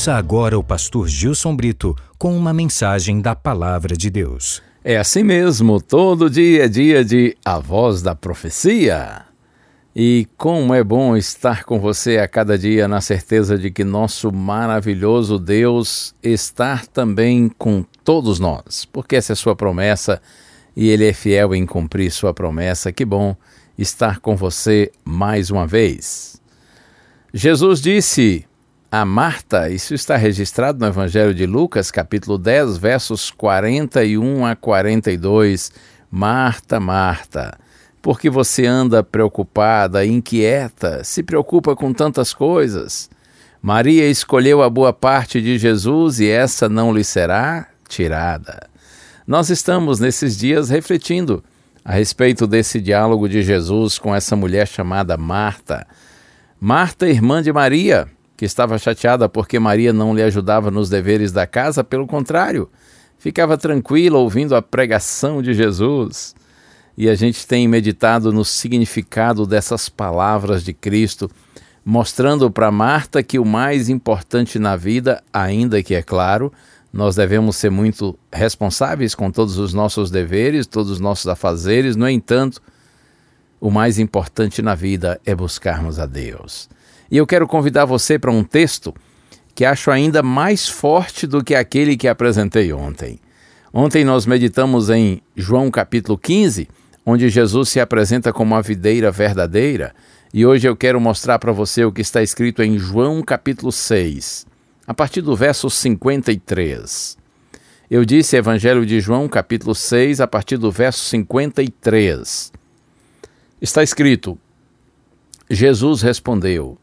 Ouça agora o pastor Gilson Brito com uma mensagem da Palavra de Deus. É assim mesmo, todo dia é dia de A Voz da Profecia. E como é bom estar com você a cada dia na certeza de que nosso maravilhoso Deus está também com todos nós, porque essa é sua promessa e Ele é fiel em cumprir sua promessa. Que bom estar com você mais uma vez. Jesus disse a Marta, isso está registrado no Evangelho de Lucas, capítulo 10, versos 41 a 42. Marta, Marta, porque você anda preocupada, inquieta, se preocupa com tantas coisas? Maria escolheu a boa parte de Jesus e essa não lhe será tirada. Nós estamos nesses dias refletindo a respeito desse diálogo de Jesus com essa mulher chamada Marta. Marta, irmã de Maria, que estava chateada porque Maria não lhe ajudava nos deveres da casa, pelo contrário, ficava tranquila ouvindo a pregação de Jesus. E a gente tem meditado no significado dessas palavras de Cristo, mostrando para Marta que o mais importante na vida, ainda que é claro, nós devemos ser muito responsáveis com todos os nossos deveres, todos os nossos afazeres, no entanto, o mais importante na vida é buscarmos a Deus. E eu quero convidar você para um texto que acho ainda mais forte do que aquele que apresentei ontem. Ontem nós meditamos em João capítulo 15, onde Jesus se apresenta como a videira verdadeira, e hoje eu quero mostrar para você o que está escrito em João capítulo 6, a partir do verso 53. Eu disse Evangelho de João capítulo 6, a partir do verso 53. Está escrito: Jesus respondeu: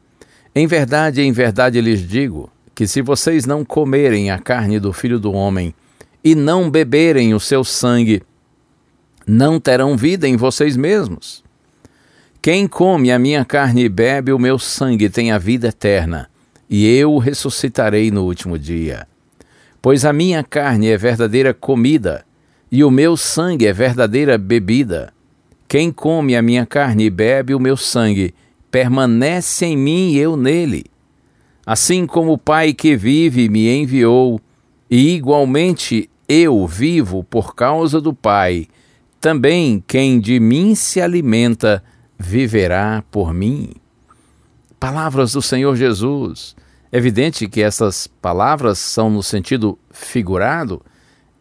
em verdade, em verdade lhes digo que se vocês não comerem a carne do filho do homem e não beberem o seu sangue, não terão vida em vocês mesmos. Quem come a minha carne e bebe o meu sangue tem a vida eterna, e eu o ressuscitarei no último dia. Pois a minha carne é verdadeira comida, e o meu sangue é verdadeira bebida. Quem come a minha carne e bebe o meu sangue, permanece em mim e eu nele. Assim como o Pai que vive me enviou, e igualmente eu vivo por causa do Pai, também quem de mim se alimenta viverá por mim. Palavras do Senhor Jesus. É evidente que essas palavras são no sentido figurado,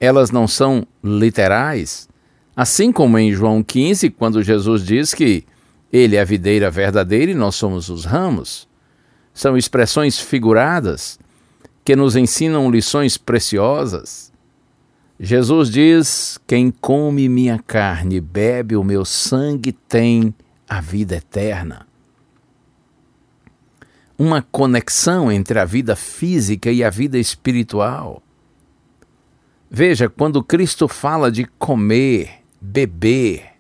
elas não são literais. Assim como em João 15, quando Jesus diz que ele é a videira verdadeira e nós somos os ramos. São expressões figuradas que nos ensinam lições preciosas. Jesus diz: Quem come minha carne e bebe o meu sangue tem a vida eterna. Uma conexão entre a vida física e a vida espiritual. Veja, quando Cristo fala de comer, beber,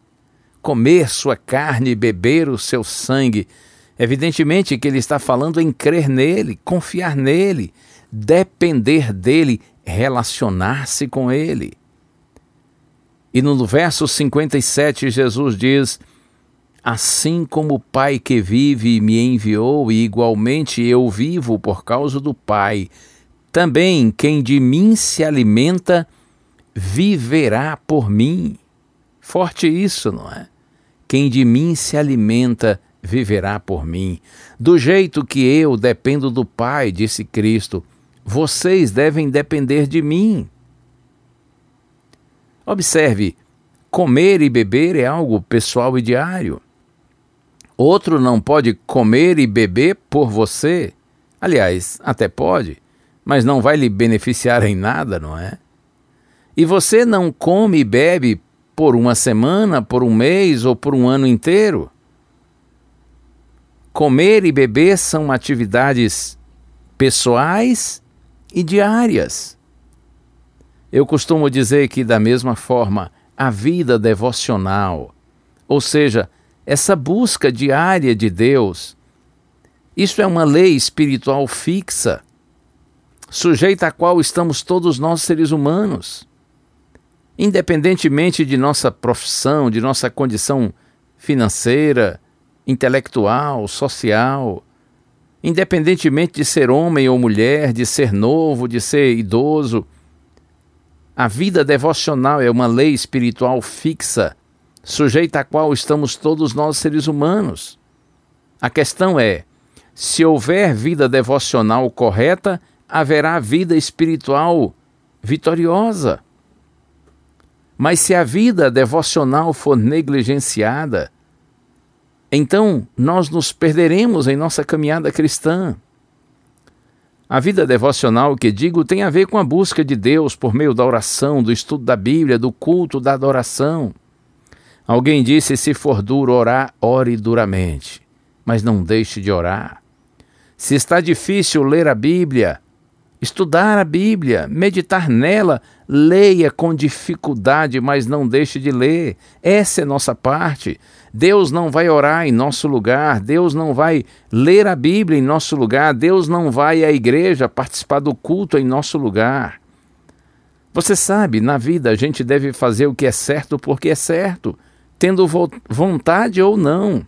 comer sua carne e beber o seu sangue. Evidentemente que ele está falando em crer nele, confiar nele, depender dele, relacionar-se com ele. E no verso 57, Jesus diz: Assim como o Pai que vive me enviou, e igualmente eu vivo por causa do Pai, também quem de mim se alimenta viverá por mim. Forte isso, não é? Quem de mim se alimenta viverá por mim. Do jeito que eu dependo do Pai, disse Cristo, vocês devem depender de mim. Observe, comer e beber é algo pessoal e diário. Outro não pode comer e beber por você. Aliás, até pode, mas não vai lhe beneficiar em nada, não é? E você não come e bebe por uma semana, por um mês ou por um ano inteiro. comer e beber são atividades pessoais e diárias. Eu costumo dizer que, da mesma forma, a vida devocional, ou seja, essa busca diária de Deus, isso é uma lei espiritual fixa, sujeita à qual estamos todos nós seres humanos. Independentemente de nossa profissão, de nossa condição financeira, intelectual, social, independentemente de ser homem ou mulher, de ser novo, de ser idoso, a vida devocional é uma lei espiritual fixa, sujeita à qual estamos todos nós seres humanos. A questão é: se houver vida devocional correta, haverá vida espiritual vitoriosa. Mas se a vida devocional for negligenciada, então nós nos perderemos em nossa caminhada cristã. A vida devocional que digo tem a ver com a busca de Deus por meio da oração, do estudo da Bíblia, do culto, da adoração. Alguém disse: se for duro orar, ore duramente, mas não deixe de orar. Se está difícil ler a Bíblia, estudar a Bíblia, meditar nela, leia com dificuldade, mas não deixe de ler. Essa é nossa parte. Deus não vai orar em nosso lugar, Deus não vai ler a Bíblia em nosso lugar, Deus não vai à igreja participar do culto em nosso lugar. Você sabe, na vida a gente deve fazer o que é certo porque é certo, tendo vontade ou não.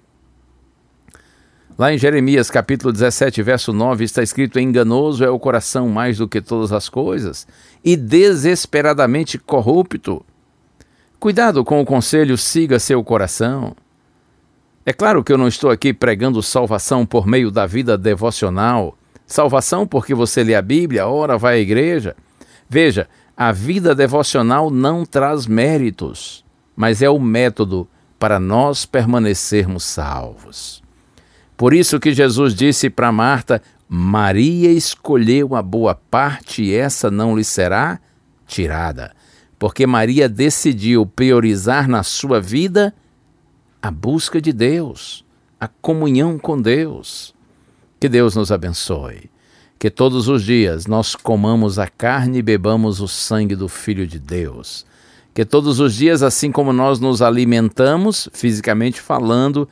Lá em Jeremias capítulo 17, verso 9, está escrito: Enganoso é o coração mais do que todas as coisas, e desesperadamente corrupto. Cuidado com o conselho, siga seu coração. É claro que eu não estou aqui pregando salvação por meio da vida devocional, salvação porque você lê a Bíblia, ora vai à igreja. Veja, a vida devocional não traz méritos, mas é o método para nós permanecermos salvos. Por isso que Jesus disse para Marta: Maria escolheu a boa parte e essa não lhe será tirada, porque Maria decidiu priorizar na sua vida a busca de Deus, a comunhão com Deus. Que Deus nos abençoe. Que todos os dias nós comamos a carne e bebamos o sangue do Filho de Deus. Que todos os dias, assim como nós nos alimentamos, fisicamente falando,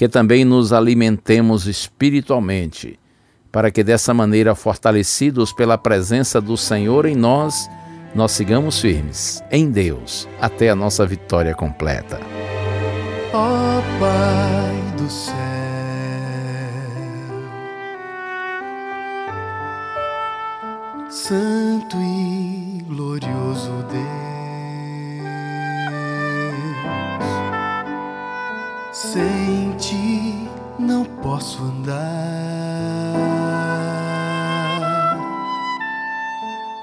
que também nos alimentemos espiritualmente, para que dessa maneira, fortalecidos pela presença do Senhor em nós, nós sigamos firmes em Deus até a nossa vitória completa ó oh, Pai do céu. Santo e glorioso Deus, sem ti não posso andar,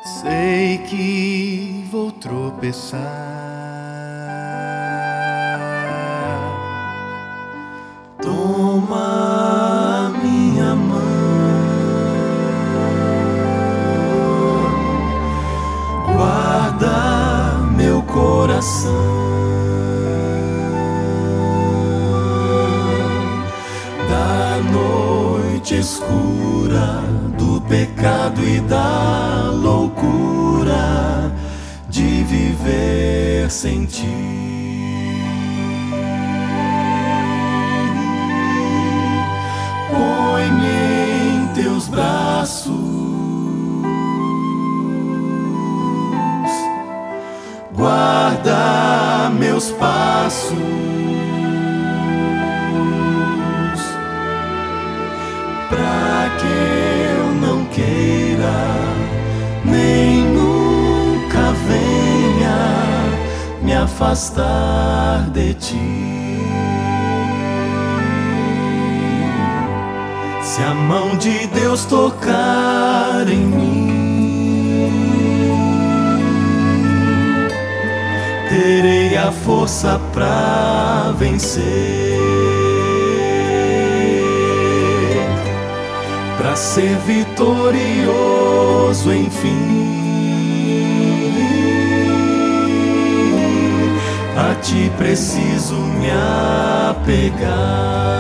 sei que vou tropeçar. Escura, do pecado e da loucura de viver sem ti. guarda meus passos. Afastar de ti. Se a mão de Deus tocar em mim terei a força para vencer, para ser vitorioso enfim. Ti preciso me apegar.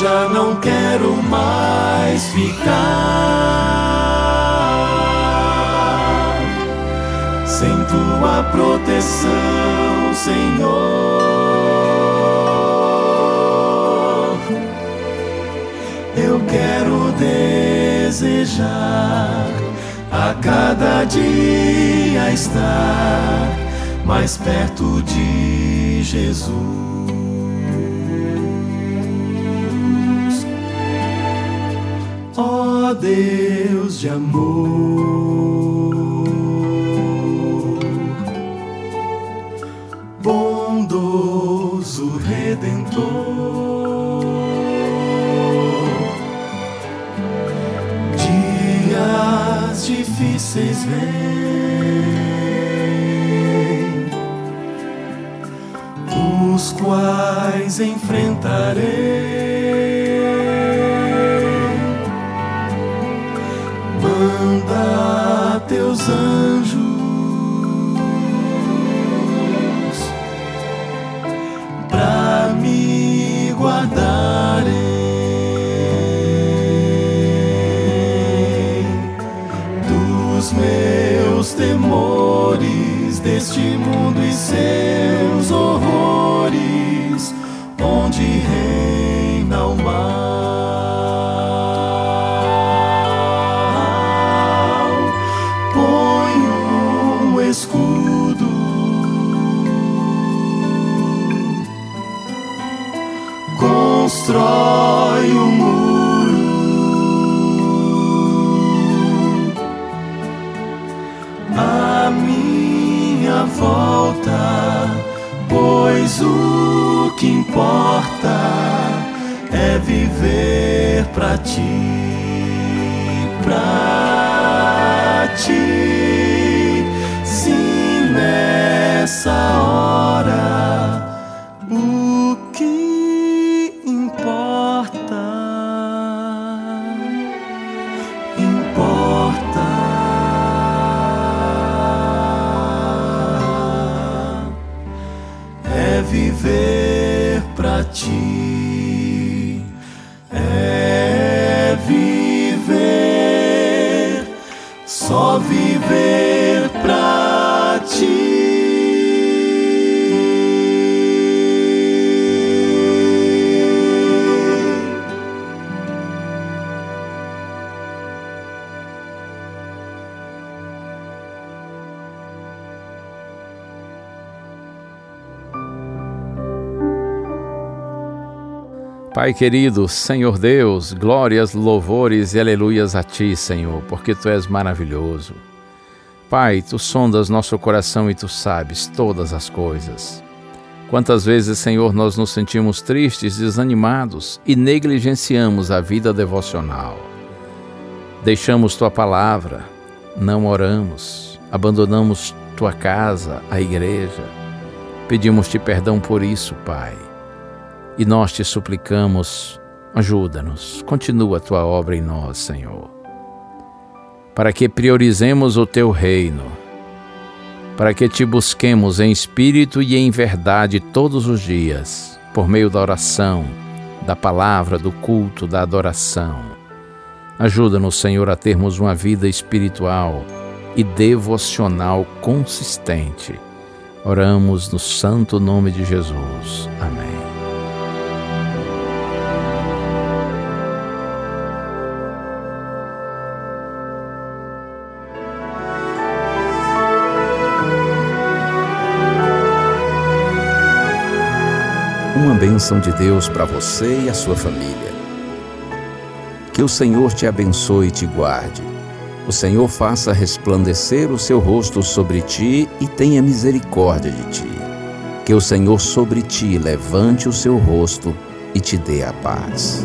já não quero mais ficar sem tua proteção, Senhor. Eu quero desejar a cada dia estar mais perto de Jesus. Deus de amor, bondoso redentor, difíceis vêm, os quais enfrentarei. manda teus anjos que importa é viver pra ti, pra ti. Sim, nessa hora viver pra Pai querido, Senhor Deus, glórias, louvores e aleluias a Ti, Senhor, porque Tu és maravilhoso. Pai, Tu sondas nosso coração e Tu sabes todas as coisas. Quantas vezes, Senhor, nós nos sentimos tristes, desanimados e negligenciamos a vida devocional. Deixamos Tua palavra, não oramos, abandonamos Tua casa, a igreja. Pedimos-te perdão por isso, Pai e nós te suplicamos, ajuda-nos, continua a tua obra em nós, Senhor, para que priorizemos o teu reino, para que te busquemos em espírito e em verdade todos os dias, por meio da oração, da palavra, do culto, da adoração. Ajuda-nos, Senhor, a termos uma vida espiritual e devocional consistente. Oramos no santo nome de Jesus. Amém. Bênção de Deus para você e a sua família. Que o Senhor te abençoe e te guarde. O Senhor faça resplandecer o seu rosto sobre ti e tenha misericórdia de ti. Que o Senhor sobre ti levante o seu rosto e te dê a paz.